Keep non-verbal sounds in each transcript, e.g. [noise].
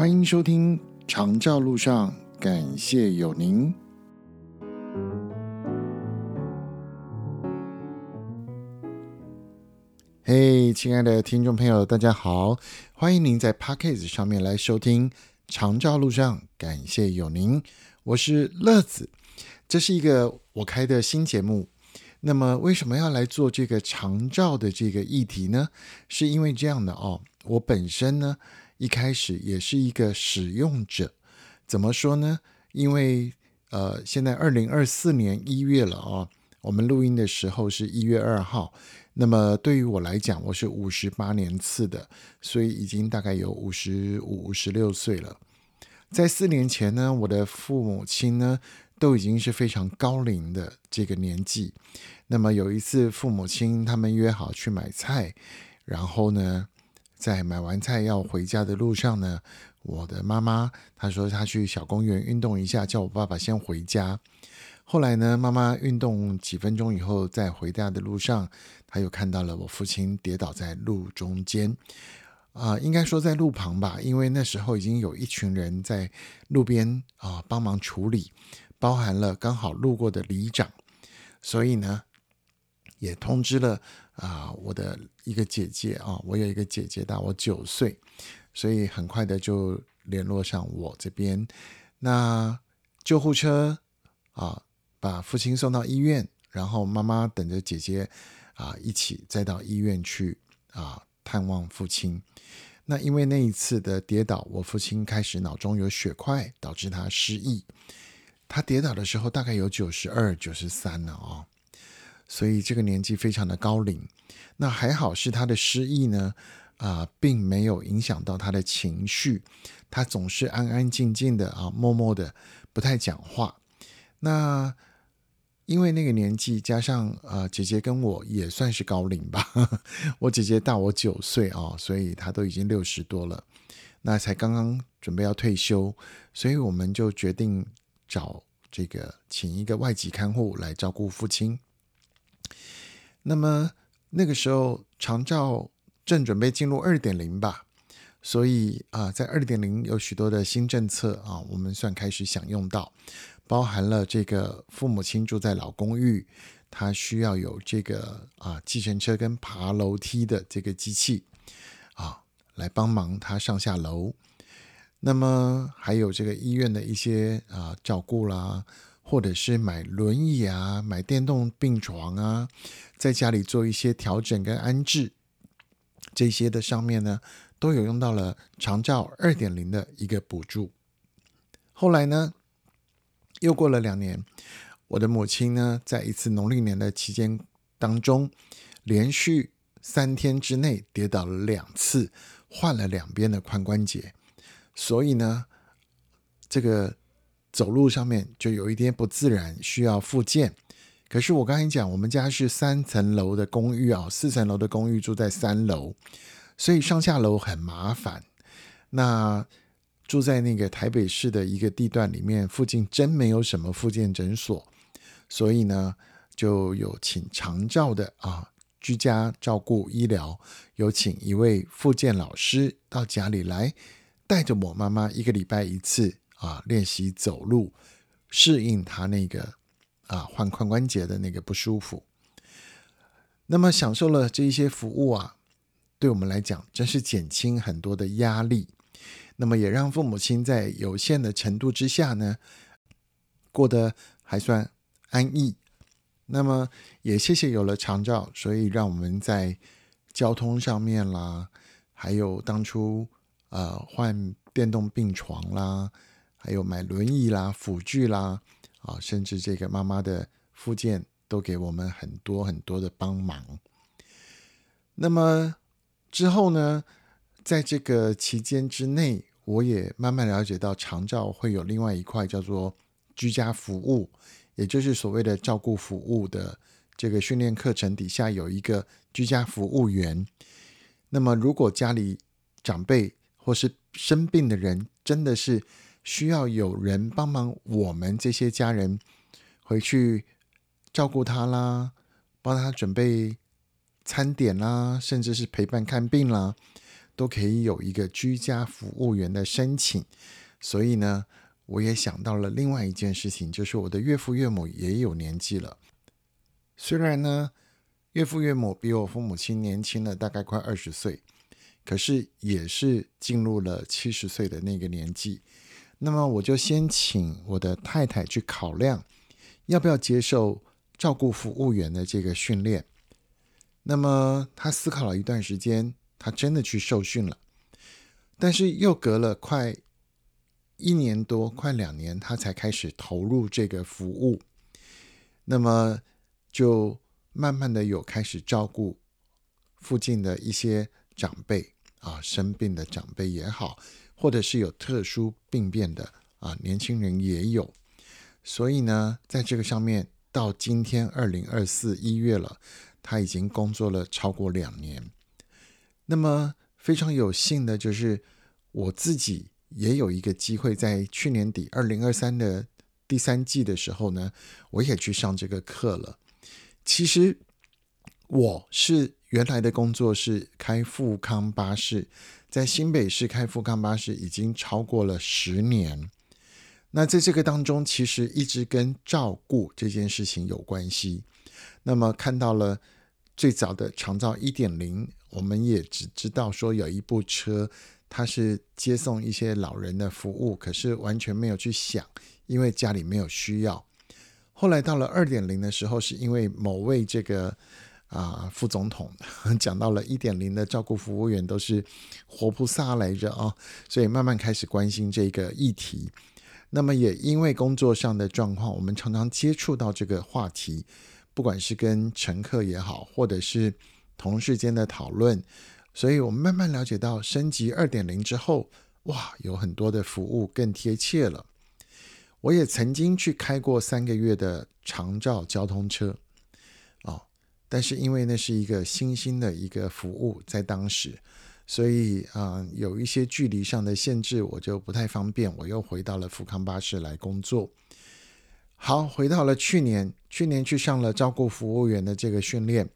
欢迎收听《长照路上》，感谢有您。嘿，亲爱的听众朋友，大家好！欢迎您在 p a c k a g e 上面来收听《长照路上》，感谢有您。我是乐子，这是一个我开的新节目。那么，为什么要来做这个长照的这个议题呢？是因为这样的哦，我本身呢，一开始也是一个使用者。怎么说呢？因为呃，现在二零二四年一月了啊，我们录音的时候是一月二号。那么对于我来讲，我是五十八年次的，所以已经大概有五十五、五十六岁了。在四年前呢，我的父母亲呢都已经是非常高龄的这个年纪。那么有一次，父母亲他们约好去买菜，然后呢，在买完菜要回家的路上呢，我的妈妈她说她去小公园运动一下，叫我爸爸先回家。后来呢，妈妈运动几分钟以后，在回家的路上，她又看到了我父亲跌倒在路中间，啊，应该说在路旁吧，因为那时候已经有一群人在路边啊帮忙处理，包含了刚好路过的里长，所以呢，也通知了啊我的一个姐姐啊，我有一个姐姐大我九岁，所以很快的就联络上我这边，那救护车啊。把父亲送到医院，然后妈妈等着姐姐啊一起再到医院去啊探望父亲。那因为那一次的跌倒，我父亲开始脑中有血块，导致他失忆。他跌倒的时候大概有九十二、九十三了哦，所以这个年纪非常的高龄。那还好是他的失忆呢啊，并没有影响到他的情绪，他总是安安静静的啊，默默的不太讲话。那因为那个年纪，加上呃姐姐跟我也算是高龄吧，[laughs] 我姐姐大我九岁啊，所以她都已经六十多了，那才刚刚准备要退休，所以我们就决定找这个请一个外籍看护来照顾父亲。那么那个时候长照正准备进入二点零吧，所以啊，在二点零有许多的新政策啊，我们算开始享用到。包含了这个父母亲住在老公寓，他需要有这个啊计程车跟爬楼梯的这个机器啊来帮忙他上下楼。那么还有这个医院的一些啊照顾啦，或者是买轮椅啊、买电动病床啊，在家里做一些调整跟安置，这些的上面呢都有用到了长照二点零的一个补助。后来呢？又过了两年，我的母亲呢，在一次农历年的期间当中，连续三天之内跌倒了两次，换了两边的髋关节，所以呢，这个走路上面就有一点不自然，需要复健。可是我刚才讲，我们家是三层楼的公寓啊，四层楼的公寓住在三楼，所以上下楼很麻烦。那住在那个台北市的一个地段里面，附近真没有什么复健诊所，所以呢，就有请长照的啊，居家照顾医疗，有请一位复健老师到家里来，带着我妈妈一个礼拜一次啊，练习走路，适应他那个啊换髋关节的那个不舒服。那么享受了这一些服务啊，对我们来讲，真是减轻很多的压力。那么也让父母亲在有限的程度之下呢，过得还算安逸。那么也谢谢有了长照，所以让我们在交通上面啦，还有当初呃换电动病床啦，还有买轮椅啦、辅具啦，啊，甚至这个妈妈的附件都给我们很多很多的帮忙。那么之后呢，在这个期间之内。我也慢慢了解到，长照会有另外一块叫做居家服务，也就是所谓的照顾服务的这个训练课程底下有一个居家服务员。那么，如果家里长辈或是生病的人，真的是需要有人帮忙，我们这些家人回去照顾他啦，帮他准备餐点啦，甚至是陪伴看病啦。都可以有一个居家服务员的申请。所以呢，我也想到了另外一件事情，就是我的岳父岳母也有年纪了。虽然呢，岳父岳母比我父母亲年轻了大概快二十岁，可是也是进入了七十岁的那个年纪。那么我就先请我的太太去考量，要不要接受照顾服务员的这个训练。那么他思考了一段时间，他真的去受训了，但是又隔了快一年多，快两年，他才开始投入这个服务。那么就慢慢的有开始照顾附近的一些长辈啊，生病的长辈也好。或者是有特殊病变的啊，年轻人也有，所以呢，在这个上面，到今天二零二四一月了，他已经工作了超过两年。那么非常有幸的就是我自己也有一个机会，在去年底二零二三的第三季的时候呢，我也去上这个课了。其实我是原来的工作是开富康巴士。在新北市开富康巴士已经超过了十年，那在这个当中，其实一直跟照顾这件事情有关系。那么看到了最早的长照一点零，我们也只知道说有一部车，它是接送一些老人的服务，可是完全没有去想，因为家里没有需要。后来到了二点零的时候，是因为某位这个。啊，副总统 [laughs] 讲到了一点零的照顾服务员都是活菩萨来着啊，所以慢慢开始关心这个议题。那么也因为工作上的状况，我们常常接触到这个话题，不管是跟乘客也好，或者是同事间的讨论，所以我们慢慢了解到升级二点零之后，哇，有很多的服务更贴切了。我也曾经去开过三个月的长照交通车。但是因为那是一个新兴的一个服务，在当时，所以啊有一些距离上的限制，我就不太方便。我又回到了富康巴士来工作。好，回到了去年，去年去上了照顾服务员的这个训练，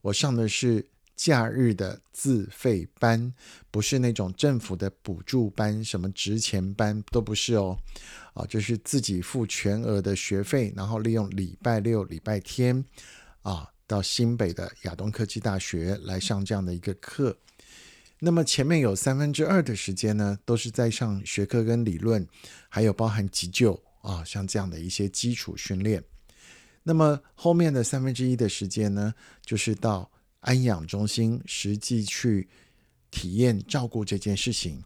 我上的是假日的自费班，不是那种政府的补助班，什么值钱班都不是哦，啊，就是自己付全额的学费，然后利用礼拜六、礼拜天，啊。到新北的亚东科技大学来上这样的一个课，那么前面有三分之二的时间呢，都是在上学科跟理论，还有包含急救啊，像这样的一些基础训练。那么后面的三分之一的时间呢，就是到安养中心实际去体验照顾这件事情。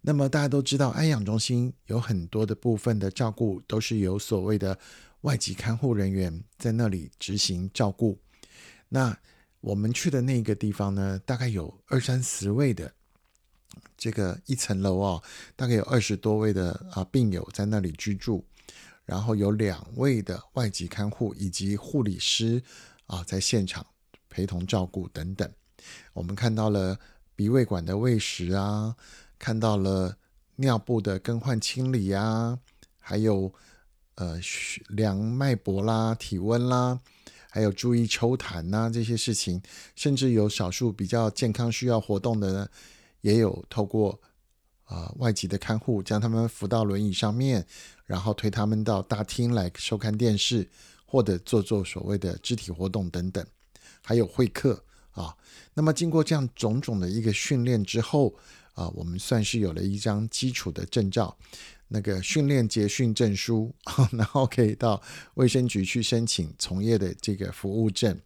那么大家都知道，安养中心有很多的部分的照顾都是由所谓的外籍看护人员在那里执行照顾。那我们去的那个地方呢，大概有二三十位的这个一层楼哦，大概有二十多位的啊病友在那里居住，然后有两位的外籍看护以及护理师啊在现场陪同照顾等等。我们看到了鼻胃管的喂食啊，看到了尿布的更换清理啊，还有呃量脉搏啦、体温啦。还有注意抽痰呐这些事情，甚至有少数比较健康需要活动的呢，也有透过啊外籍的看护将他们扶到轮椅上面，然后推他们到大厅来收看电视，或者做做所谓的肢体活动等等，还有会客啊。那么经过这样种种的一个训练之后啊，我们算是有了一张基础的证照。那个训练结训证书，[laughs] 然后可以到卫生局去申请从业的这个服务证。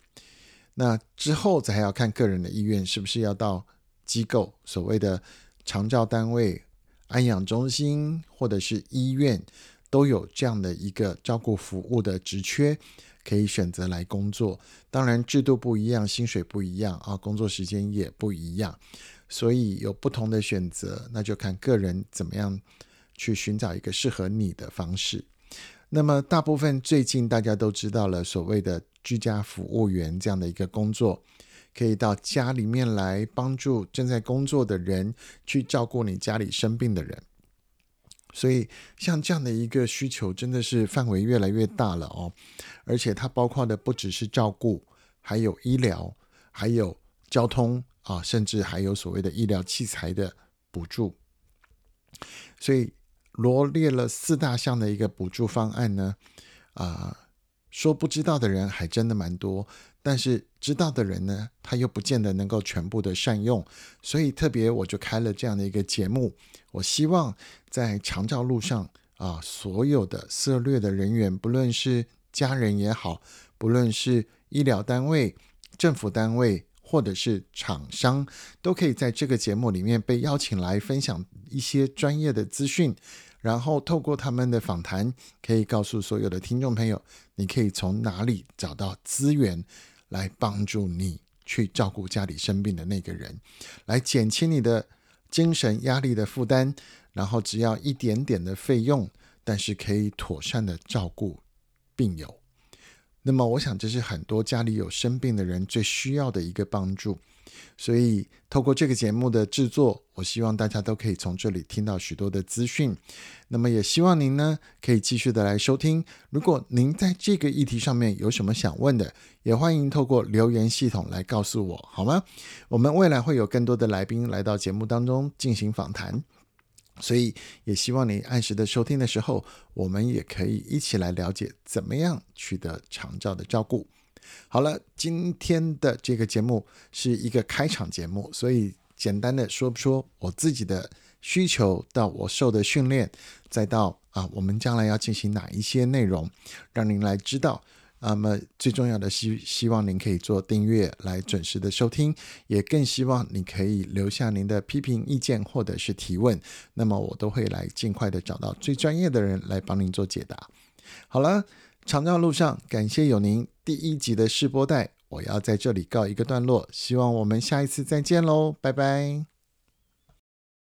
那之后才要看个人的意愿，是不是要到机构，所谓的长照单位、安养中心或者是医院，都有这样的一个照顾服务的职缺，可以选择来工作。当然制度不一样，薪水不一样啊，工作时间也不一样，所以有不同的选择，那就看个人怎么样。去寻找一个适合你的方式。那么，大部分最近大家都知道了，所谓的居家服务员这样的一个工作，可以到家里面来帮助正在工作的人去照顾你家里生病的人。所以，像这样的一个需求，真的是范围越来越大了哦。而且，它包括的不只是照顾，还有医疗，还有交通。啊，甚至还有所谓的医疗器材的补助。所以罗列了四大项的一个补助方案呢，啊，说不知道的人还真的蛮多，但是知道的人呢，他又不见得能够全部的善用，所以特别我就开了这样的一个节目，我希望在长照路上啊，所有的涉略的人员，不论是家人也好，不论是医疗单位、政府单位。或者是厂商都可以在这个节目里面被邀请来分享一些专业的资讯，然后透过他们的访谈，可以告诉所有的听众朋友，你可以从哪里找到资源来帮助你去照顾家里生病的那个人，来减轻你的精神压力的负担，然后只要一点点的费用，但是可以妥善的照顾病友。那么，我想这是很多家里有生病的人最需要的一个帮助。所以，透过这个节目的制作，我希望大家都可以从这里听到许多的资讯。那么，也希望您呢可以继续的来收听。如果您在这个议题上面有什么想问的，也欢迎透过留言系统来告诉我，好吗？我们未来会有更多的来宾来到节目当中进行访谈。所以也希望你按时的收听的时候，我们也可以一起来了解怎么样取得长照的照顾。好了，今天的这个节目是一个开场节目，所以简单的说说我自己的需求，到我受的训练，再到啊，我们将来要进行哪一些内容，让您来知道。那么最重要的希希望您可以做订阅来准时的收听，也更希望你可以留下您的批评意见或者是提问，那么我都会来尽快的找到最专业的人来帮您做解答。好了，长照路上感谢有您第一集的试播带，我要在这里告一个段落，希望我们下一次再见喽，拜拜。